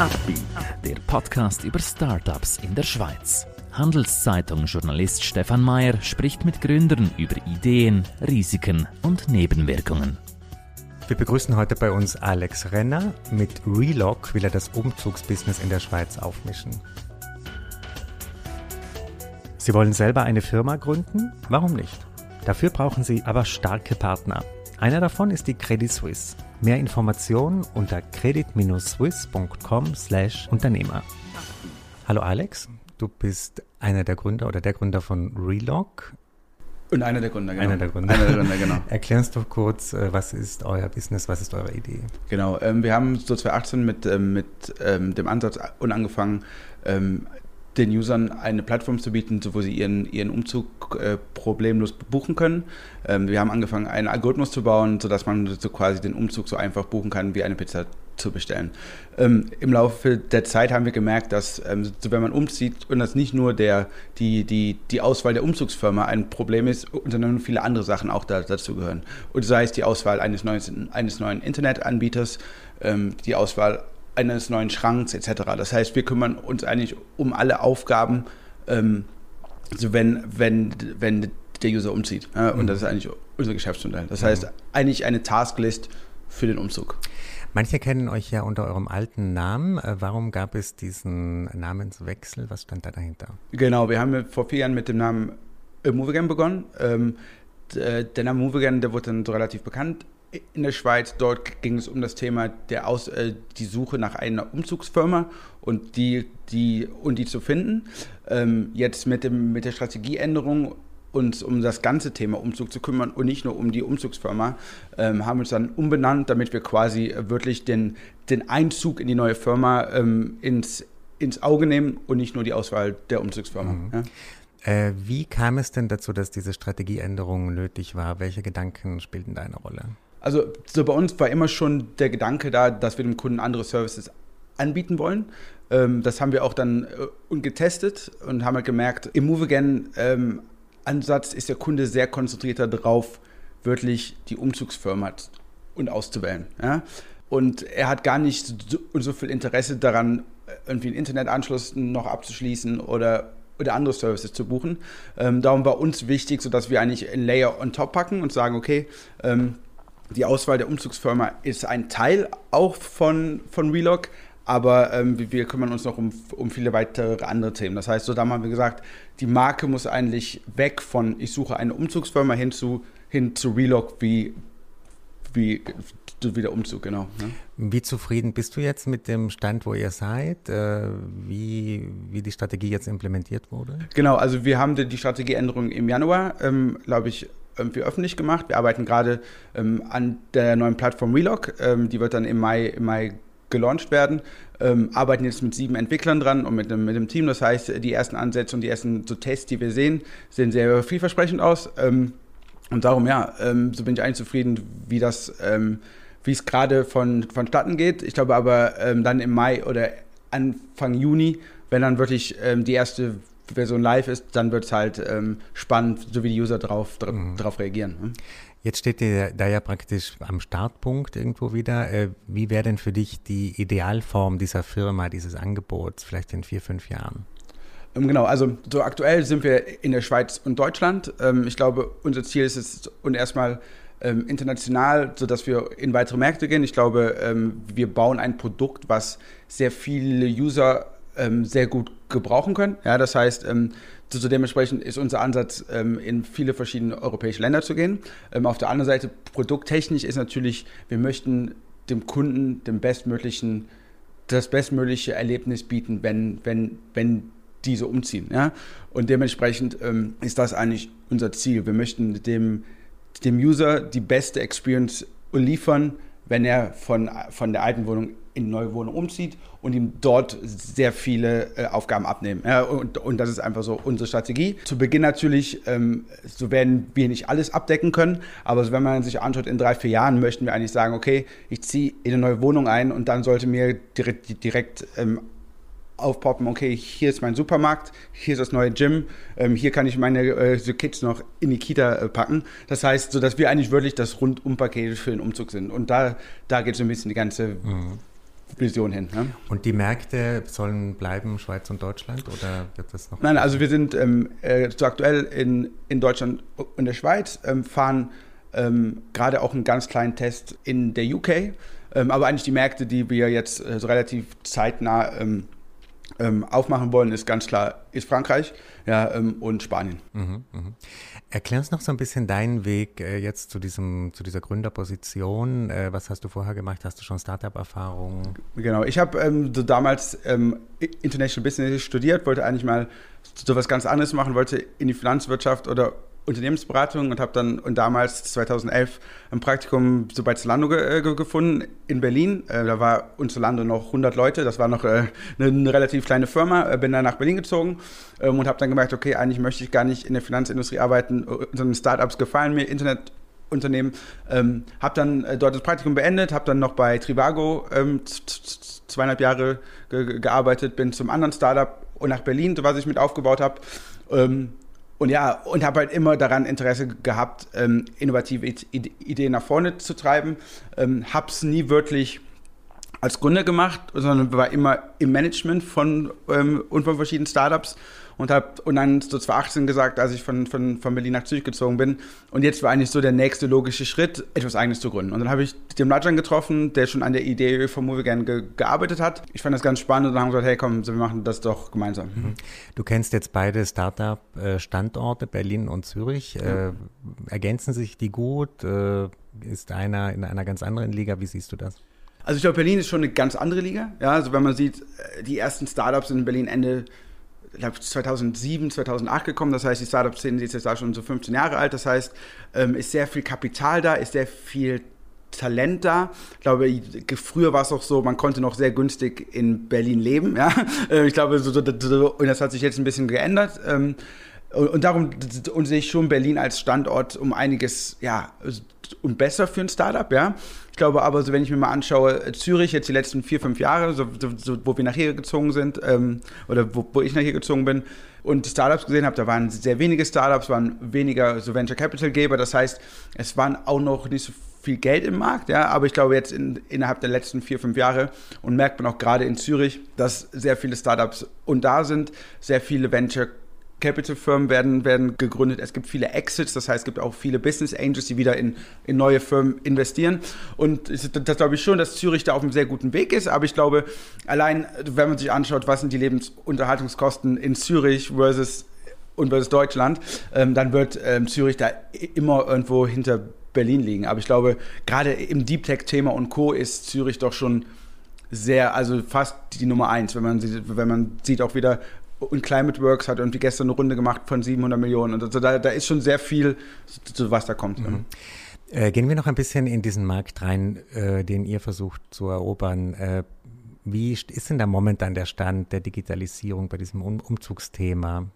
Upbeat, der Podcast über Startups in der Schweiz. Handelszeitung-Journalist Stefan Mayer spricht mit Gründern über Ideen, Risiken und Nebenwirkungen. Wir begrüßen heute bei uns Alex Renner. Mit Relock will er das Umzugsbusiness in der Schweiz aufmischen. Sie wollen selber eine Firma gründen? Warum nicht? Dafür brauchen Sie aber starke Partner. Einer davon ist die Credit Suisse. Mehr Informationen unter credit-swiss.com/Unternehmer. Hallo Alex, du bist einer der Gründer oder der Gründer von Relock. Und einer der Gründer, genau. Einer der Gründer. Einer der Gründer, genau. Erklär uns doch kurz, äh, was ist euer Business, was ist eure Idee? Genau, ähm, wir haben so 2018 mit, ähm, mit ähm, dem Ansatz angefangen, den Usern eine Plattform zu bieten, wo sie ihren, ihren Umzug äh, problemlos buchen können. Ähm, wir haben angefangen, einen Algorithmus zu bauen, sodass man so quasi den Umzug so einfach buchen kann, wie eine Pizza zu bestellen. Ähm, Im Laufe der Zeit haben wir gemerkt, dass ähm, so wenn man umzieht und dass nicht nur der, die, die, die Auswahl der Umzugsfirma ein Problem ist, sondern viele andere Sachen auch da, dazu gehören. Und sei es die Auswahl eines neuen, eines neuen Internetanbieters, ähm, die Auswahl eines neuen Schranks etc. Das heißt, wir kümmern uns eigentlich um alle Aufgaben, ähm, so wenn, wenn, wenn der User umzieht. Ja, und mhm. das ist eigentlich unser Geschäftsmodell. Das heißt, eigentlich eine Tasklist für den Umzug. Manche kennen euch ja unter eurem alten Namen. Äh, warum gab es diesen Namenswechsel? Was stand da dahinter? Genau, wir haben vor vier Jahren mit dem Namen Movigan begonnen. Ähm, der Name Movigan, der wurde dann so relativ bekannt in der Schweiz. Dort ging es um das Thema der Aus, äh, die Suche nach einer Umzugsfirma und die, die, und die zu finden. Ähm, jetzt mit, dem, mit der Strategieänderung uns um das ganze Thema Umzug zu kümmern und nicht nur um die Umzugsfirma, ähm, haben uns dann umbenannt, damit wir quasi wirklich den, den Einzug in die neue Firma ähm, ins, ins Auge nehmen und nicht nur die Auswahl der Umzugsfirma. Mhm. Ja. Äh, wie kam es denn dazu, dass diese Strategieänderung nötig war? Welche Gedanken spielten da eine Rolle? Also so bei uns war immer schon der Gedanke da, dass wir dem Kunden andere Services anbieten wollen. Ähm, das haben wir auch dann äh, getestet und haben halt gemerkt, im MoveAgain-Ansatz ähm, ist der Kunde sehr konzentriert darauf, wirklich die Umzugsfirma und auszuwählen. Ja? Und er hat gar nicht so, so, viel Interesse daran, irgendwie einen Internetanschluss noch abzuschließen oder, oder andere Services zu buchen. Ähm, darum war uns wichtig, sodass wir eigentlich ein Layer on top packen und sagen, okay, ähm, die Auswahl der Umzugsfirma ist ein Teil auch von, von Relock, aber ähm, wir kümmern uns noch um, um viele weitere andere Themen. Das heißt, so da haben wir gesagt, die Marke muss eigentlich weg von ich suche eine Umzugsfirma hin zu, hin zu Relock wie, wie, wie der Umzug, genau. Ne? Wie zufrieden bist du jetzt mit dem Stand, wo ihr seid? Äh, wie, wie die Strategie jetzt implementiert wurde? Genau, also wir haben die, die Strategieänderung im Januar, ähm, glaube ich, irgendwie öffentlich gemacht. Wir arbeiten gerade ähm, an der neuen Plattform Relock. Ähm, die wird dann im Mai, im Mai gelauncht werden. Ähm, arbeiten jetzt mit sieben Entwicklern dran und mit dem, mit dem Team. Das heißt, die ersten Ansätze und die ersten so Tests, die wir sehen, sehen sehr vielversprechend aus. Ähm, und darum, ja, ähm, so bin ich eigentlich zufrieden, wie das, ähm, wie es gerade von, vonstatten geht. Ich glaube aber dann im Mai oder Anfang Juni, wenn dann wirklich die erste Version live ist, dann wird es halt ähm, spannend, so wie die User darauf dra mhm. drauf reagieren. Ne? Jetzt steht ihr da ja praktisch am Startpunkt irgendwo wieder. Äh, wie wäre denn für dich die Idealform dieser Firma, dieses Angebots, vielleicht in vier, fünf Jahren? Ähm, genau, also so aktuell sind wir in der Schweiz und Deutschland. Ähm, ich glaube, unser Ziel ist es und erstmal ähm, international, sodass wir in weitere Märkte gehen. Ich glaube, ähm, wir bauen ein Produkt, was sehr viele User ähm, sehr gut gebrauchen können. Ja, das heißt, ähm, so dementsprechend ist unser Ansatz, ähm, in viele verschiedene europäische Länder zu gehen. Ähm, auf der anderen Seite, produkttechnisch ist natürlich, wir möchten dem Kunden dem bestmöglichen, das bestmögliche Erlebnis bieten, wenn, wenn, wenn diese umziehen. Ja? Und dementsprechend ähm, ist das eigentlich unser Ziel. Wir möchten dem, dem User die beste Experience liefern, wenn er von, von der alten Wohnung in die neue Wohnung umzieht und ihm dort sehr viele äh, Aufgaben abnehmen. Ja, und, und das ist einfach so unsere Strategie. Zu Beginn natürlich, ähm, so werden wir nicht alles abdecken können, aber wenn man sich anschaut, in drei, vier Jahren möchten wir eigentlich sagen, okay, ich ziehe in eine neue Wohnung ein und dann sollte mir direkt, direkt ähm, aufpoppen, okay, hier ist mein Supermarkt, hier ist das neue Gym, ähm, hier kann ich meine äh, so Kids noch in die Kita äh, packen. Das heißt, so dass wir eigentlich wirklich das Rundumpaket für den Umzug sind. Und da, da geht so ein bisschen die ganze mhm. Vision hin. Ne? Und die Märkte sollen bleiben Schweiz und Deutschland oder wird das noch? Nein, also wir sind ähm, äh, so aktuell in, in Deutschland und der Schweiz, ähm, fahren ähm, gerade auch einen ganz kleinen Test in der UK, ähm, aber eigentlich die Märkte, die wir jetzt äh, so relativ zeitnah ähm, aufmachen wollen, ist ganz klar, ist Frankreich ja, ähm, und Spanien. Mhm, mh. Erklär uns noch so ein bisschen deinen Weg äh, jetzt zu, diesem, zu dieser Gründerposition. Äh, was hast du vorher gemacht? Hast du schon Startup-Erfahrungen? Genau, ich habe ähm, so damals ähm, International Business studiert, wollte eigentlich mal so was ganz anderes machen, wollte in die Finanzwirtschaft oder Unternehmensberatung und habe dann und damals 2011 ein Praktikum so bei Zalando ge, äh, gefunden in Berlin. Äh, da war uns Zalando noch 100 Leute, das war noch äh, eine, eine, relativ kleine Firma. Äh, bin dann nach Berlin gezogen ähm, und habe dann gemerkt, okay, eigentlich möchte ich gar nicht in der Finanzindustrie arbeiten, sondern Startups gefallen mir, Internetunternehmen. Ähm, habe dann äh, dort das Praktikum beendet, habe dann noch bei Trivago ähm, zweieinhalb Jahre ge gearbeitet, bin zum anderen Startup und nach Berlin, was ich mit aufgebaut habe. Ähm, und ja, und habe halt immer daran Interesse gehabt, ähm, innovative Ideen nach vorne zu treiben. Ähm, hab's nie wirklich als Gründer gemacht, sondern war immer im Management von ähm, und von verschiedenen Startups und habe und dann so 2018 gesagt, als ich von, von, von Berlin nach Zürich gezogen bin. Und jetzt war eigentlich so der nächste logische Schritt, etwas Eigenes zu gründen. Und dann habe ich den Lajan getroffen, der schon an der Idee von Movigan ge gearbeitet hat. Ich fand das ganz spannend und dann haben wir gesagt, hey komm, wir machen das doch gemeinsam. Mhm. Du kennst jetzt beide Startup-Standorte, Berlin und Zürich. Ja. Äh, ergänzen sich die gut? Äh, ist einer in einer ganz anderen Liga? Wie siehst du das? Also ich glaube, Berlin ist schon eine ganz andere Liga. Ja, also wenn man sieht, äh, die ersten Startups sind in Berlin Ende glaube 2007, 2008 gekommen. Das heißt, die Startup-Szene ist jetzt da schon so 15 Jahre alt. Das heißt, ähm, ist sehr viel Kapital da, ist sehr viel Talent da. Ich glaube, früher war es auch so, man konnte noch sehr günstig in Berlin leben. Ja? Äh, ich glaube, so, so, und das hat sich jetzt ein bisschen geändert. Ähm, und darum und sehe ich schon Berlin als Standort um einiges ja, und besser für ein Startup, ja. Ich glaube aber, so wenn ich mir mal anschaue, Zürich jetzt die letzten vier, fünf Jahre, so, so, wo wir nach hier gezogen sind, ähm, oder wo, wo, ich nach hier gezogen bin und Startups gesehen habe, da waren sehr wenige Startups, waren weniger so Venture Capital Geber. Das heißt, es waren auch noch nicht so viel Geld im Markt, ja, aber ich glaube jetzt in, innerhalb der letzten vier, fünf Jahre und merkt man auch gerade in Zürich, dass sehr viele Startups und da sind, sehr viele Venture Capital-Firmen werden, werden gegründet. Es gibt viele Exits, das heißt, es gibt auch viele Business Angels, die wieder in, in neue Firmen investieren. Und das glaube ich schon, dass Zürich da auf einem sehr guten Weg ist. Aber ich glaube, allein, wenn man sich anschaut, was sind die Lebensunterhaltungskosten in Zürich versus und versus Deutschland, ähm, dann wird ähm, Zürich da immer irgendwo hinter Berlin liegen. Aber ich glaube, gerade im Deep Tech-Thema und Co. ist Zürich doch schon sehr, also fast die Nummer eins, wenn man, wenn man sieht auch wieder, und Climate Works hat irgendwie gestern eine Runde gemacht von 700 Millionen. Und also da, da ist schon sehr viel, was da kommt. Mhm. Äh, gehen wir noch ein bisschen in diesen Markt rein, äh, den ihr versucht zu erobern. Äh, wie ist denn da momentan der Stand der Digitalisierung bei diesem um Umzugsthema?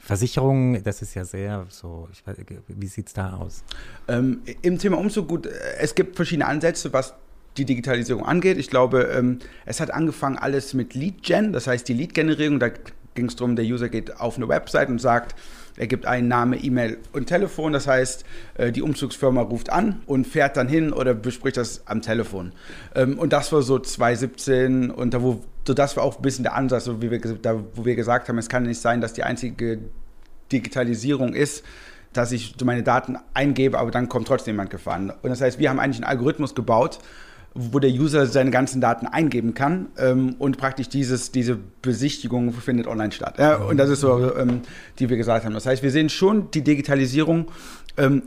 Versicherungen, das ist ja sehr so, weiß, wie sieht es da aus? Ähm, Im Thema Umzug, gut, es gibt verschiedene Ansätze, was die Digitalisierung angeht. Ich glaube, ähm, es hat angefangen alles mit Lead-Gen, das heißt die Lead-Generierung, da ging es darum, der User geht auf eine Website und sagt, er gibt einen Namen, E-Mail und Telefon. Das heißt, äh, die Umzugsfirma ruft an und fährt dann hin oder bespricht das am Telefon. Ähm, und das war so 2017 und da, wo, so das war auch ein bisschen der Ansatz, so wie wir, da, wo wir gesagt haben, es kann nicht sein, dass die einzige Digitalisierung ist, dass ich meine Daten eingebe, aber dann kommt trotzdem jemand gefahren. Und das heißt, wir haben eigentlich einen Algorithmus gebaut, wo der User seine ganzen Daten eingeben kann ähm, und praktisch dieses, diese Besichtigung findet online statt. Ja, und das ist so, ähm, die wir gesagt haben. Das heißt, wir sehen schon, die Digitalisierung ähm,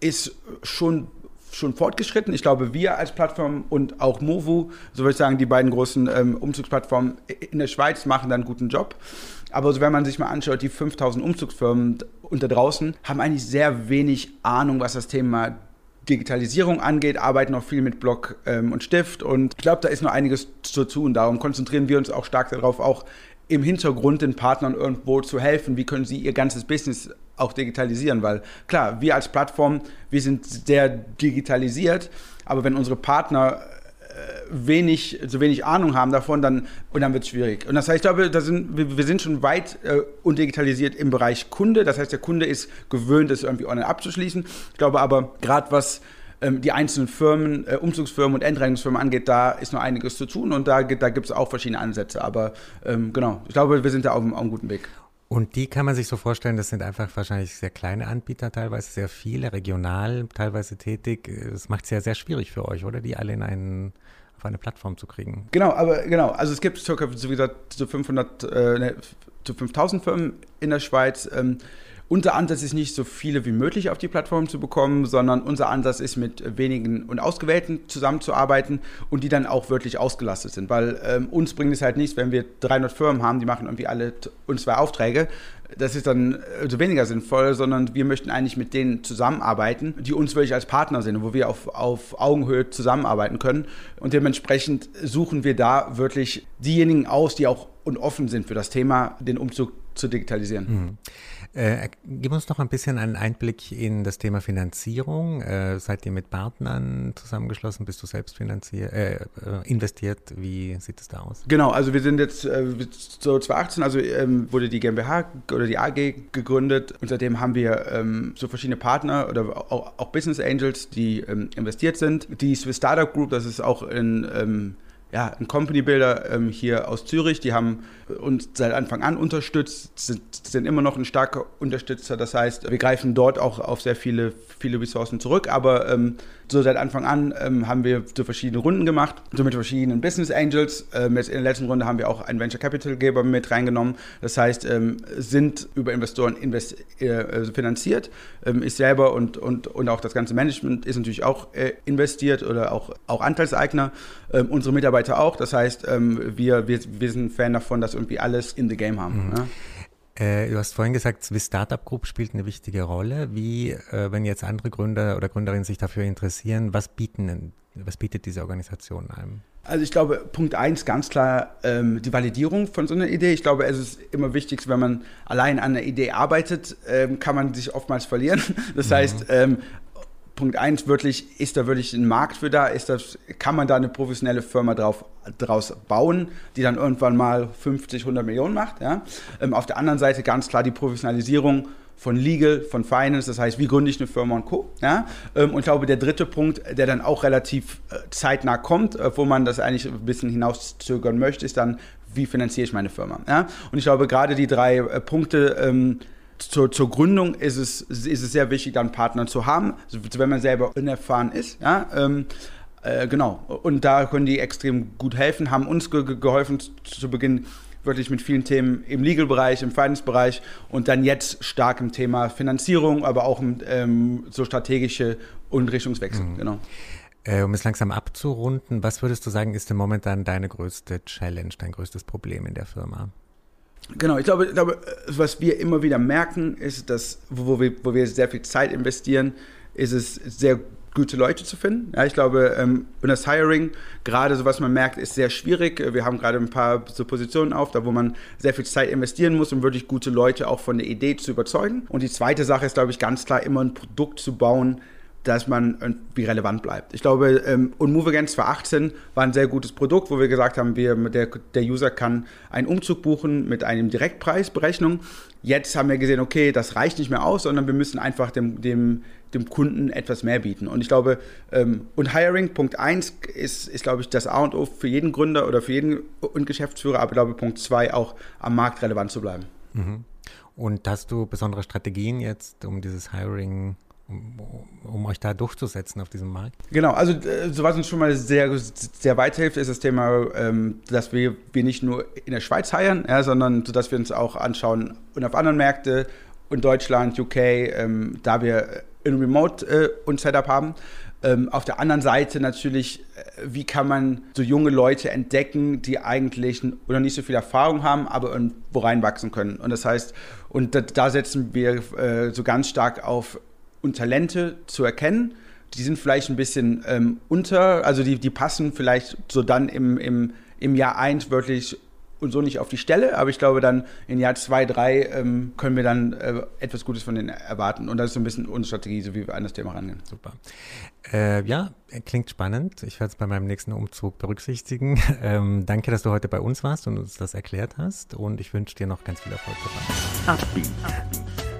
ist schon schon fortgeschritten. Ich glaube, wir als Plattform und auch Movu, so würde ich sagen, die beiden großen ähm, Umzugsplattformen in der Schweiz machen da einen guten Job. Aber so, wenn man sich mal anschaut, die 5000 Umzugsfirmen unter draußen haben eigentlich sehr wenig Ahnung, was das Thema Digitalisierung angeht, arbeiten auch viel mit Block ähm, und Stift und ich glaube, da ist noch einiges zu tun. Darum konzentrieren wir uns auch stark darauf, auch im Hintergrund den Partnern irgendwo zu helfen. Wie können sie ihr ganzes Business auch digitalisieren? Weil klar, wir als Plattform, wir sind sehr digitalisiert, aber wenn unsere Partner wenig, so wenig Ahnung haben davon, dann, und dann wird es schwierig. Und das heißt, ich glaube, da sind, wir, wir sind schon weit äh, undigitalisiert im Bereich Kunde. Das heißt, der Kunde ist gewöhnt, das irgendwie online abzuschließen. Ich glaube aber, gerade was ähm, die einzelnen Firmen, äh, Umzugsfirmen und Endrechnungsfirmen angeht, da ist noch einiges zu tun und da, da gibt es auch verschiedene Ansätze. Aber ähm, genau, ich glaube, wir sind da auf, auf einem guten Weg. Und die kann man sich so vorstellen, das sind einfach wahrscheinlich sehr kleine Anbieter, teilweise sehr viele, regional teilweise tätig. Das macht es ja sehr schwierig für euch, oder? Die alle in einen auf eine Plattform zu kriegen. Genau, aber genau, also es gibt circa, wie gesagt, so 500, äh, ne, so 5000 Firmen in der Schweiz. Ähm, unser Ansatz ist nicht so viele wie möglich auf die Plattform zu bekommen, sondern unser Ansatz ist mit wenigen und Ausgewählten zusammenzuarbeiten und die dann auch wirklich ausgelastet sind. Weil ähm, uns bringt es halt nichts, wenn wir 300 Firmen haben, die machen irgendwie alle uns zwei Aufträge. Das ist dann also weniger sinnvoll, sondern wir möchten eigentlich mit denen zusammenarbeiten, die uns wirklich als Partner sind, wo wir auf, auf Augenhöhe zusammenarbeiten können. Und dementsprechend suchen wir da wirklich diejenigen aus, die auch und offen sind für das Thema, den Umzug zu digitalisieren. Mhm. Äh, gib uns noch ein bisschen einen Einblick in das Thema Finanzierung. Äh, seid ihr mit Partnern zusammengeschlossen? Bist du selbst finanziert, äh, äh, investiert? Wie sieht es da aus? Genau, also wir sind jetzt äh, so 2018, also ähm, wurde die GmbH oder die AG gegründet und seitdem haben wir ähm, so verschiedene Partner oder auch, auch Business Angels, die ähm, investiert sind. Die Swiss Startup Group, das ist auch in ähm, ja, ein Company Builder ähm, hier aus Zürich, die haben uns seit Anfang an unterstützt, sind, sind immer noch ein starker Unterstützer. Das heißt, wir greifen dort auch auf sehr viele, viele Ressourcen zurück, aber ähm, so seit Anfang an ähm, haben wir so verschiedene Runden gemacht, so mit verschiedenen Business Angels. Ähm, jetzt in der letzten Runde haben wir auch einen Venture Capital Geber mit reingenommen. Das heißt, ähm, sind über Investoren invest äh, also finanziert. Ähm, ich selber und, und, und auch das ganze Management ist natürlich auch äh, investiert oder auch, auch Anteilseigner. Ähm, unsere Mitarbeiter auch. Das heißt, ähm, wir, wir, wir sind Fan davon, dass wir irgendwie alles in the game haben. Mhm. Ja? Äh, du hast vorhin gesagt, Swiss Startup Group spielt eine wichtige Rolle. Wie, äh, wenn jetzt andere Gründer oder Gründerinnen sich dafür interessieren, was bieten, was bietet diese Organisation einem? Also ich glaube, Punkt eins ganz klar ähm, die Validierung von so einer Idee. Ich glaube, es ist immer wichtig, wenn man allein an einer Idee arbeitet, ähm, kann man sich oftmals verlieren. Das mhm. heißt, ähm, Punkt eins wirklich, ist da wirklich ein Markt für da? Ist das, kann man da eine professionelle Firma drauf, draus bauen, die dann irgendwann mal 50, 100 Millionen macht? Ja? Ähm, auf der anderen Seite ganz klar die Professionalisierung von Legal, von Finance, das heißt, wie gründe ich eine Firma und Co. Ja? Ähm, und ich glaube, der dritte Punkt, der dann auch relativ äh, zeitnah kommt, äh, wo man das eigentlich ein bisschen hinauszögern möchte, ist dann, wie finanziere ich meine Firma? Ja? Und ich glaube, gerade die drei äh, Punkte, ähm, zur, zur, Gründung ist es, ist es sehr wichtig, dann einen Partner zu haben, wenn man selber unerfahren ist. Ja, ähm, äh, genau. Und da können die extrem gut helfen, haben uns ge geholfen zu Beginn wirklich mit vielen Themen im Legal-Bereich, im Finance-Bereich und dann jetzt stark im Thema Finanzierung, aber auch ähm, so strategische und Richtungswechsel. Mhm. Genau. Äh, um es langsam abzurunden, was würdest du sagen, ist denn momentan deine größte Challenge, dein größtes Problem in der Firma? Genau, ich glaube, ich glaube, was wir immer wieder merken, ist, dass, wo wir, wo wir sehr viel Zeit investieren, ist es sehr gute Leute zu finden. Ja, ich glaube, ähm, das Hiring, gerade so was man merkt, ist sehr schwierig. Wir haben gerade ein paar so Positionen auf, da wo man sehr viel Zeit investieren muss, um wirklich gute Leute auch von der Idee zu überzeugen. Und die zweite Sache ist, glaube ich, ganz klar, immer ein Produkt zu bauen, dass man irgendwie relevant bleibt. Ich glaube, ähm, und Move 2018 war ein sehr gutes Produkt, wo wir gesagt haben, wir, der, der User kann einen Umzug buchen mit einem Direktpreisberechnung. Jetzt haben wir gesehen, okay, das reicht nicht mehr aus, sondern wir müssen einfach dem, dem, dem Kunden etwas mehr bieten. Und ich glaube, ähm, und Hiring, Punkt 1 ist, ist, glaube ich, das A und O für jeden Gründer oder für jeden und Geschäftsführer, aber ich glaube, Punkt 2 auch am Markt relevant zu bleiben. Mhm. Und hast du besondere Strategien jetzt, um dieses Hiring um, euch da durchzusetzen auf diesem Markt? Genau, also äh, so was uns schon mal sehr, sehr weiterhilft, ist das Thema, ähm, dass wir, wir nicht nur in der Schweiz heiern, ja, sondern dass wir uns auch anschauen und auf anderen Märkten in Deutschland, UK, ähm, da wir in Remote äh, und Setup haben. Ähm, auf der anderen Seite natürlich, äh, wie kann man so junge Leute entdecken, die eigentlich oder nicht so viel Erfahrung haben, aber wo reinwachsen können. Und das heißt, und da, da setzen wir äh, so ganz stark auf und Talente zu erkennen. Die sind vielleicht ein bisschen ähm, unter, also die, die passen vielleicht so dann im, im, im Jahr 1 wirklich und so nicht auf die Stelle, aber ich glaube dann in Jahr 2, 3 ähm, können wir dann äh, etwas Gutes von denen erwarten. Und das ist so ein bisschen unsere Strategie, so wie wir an das Thema rangehen. Super. Äh, ja, klingt spannend. Ich werde es bei meinem nächsten Umzug berücksichtigen. Ähm, danke, dass du heute bei uns warst und uns das erklärt hast. Und ich wünsche dir noch ganz viel Erfolg dabei. Upbeat.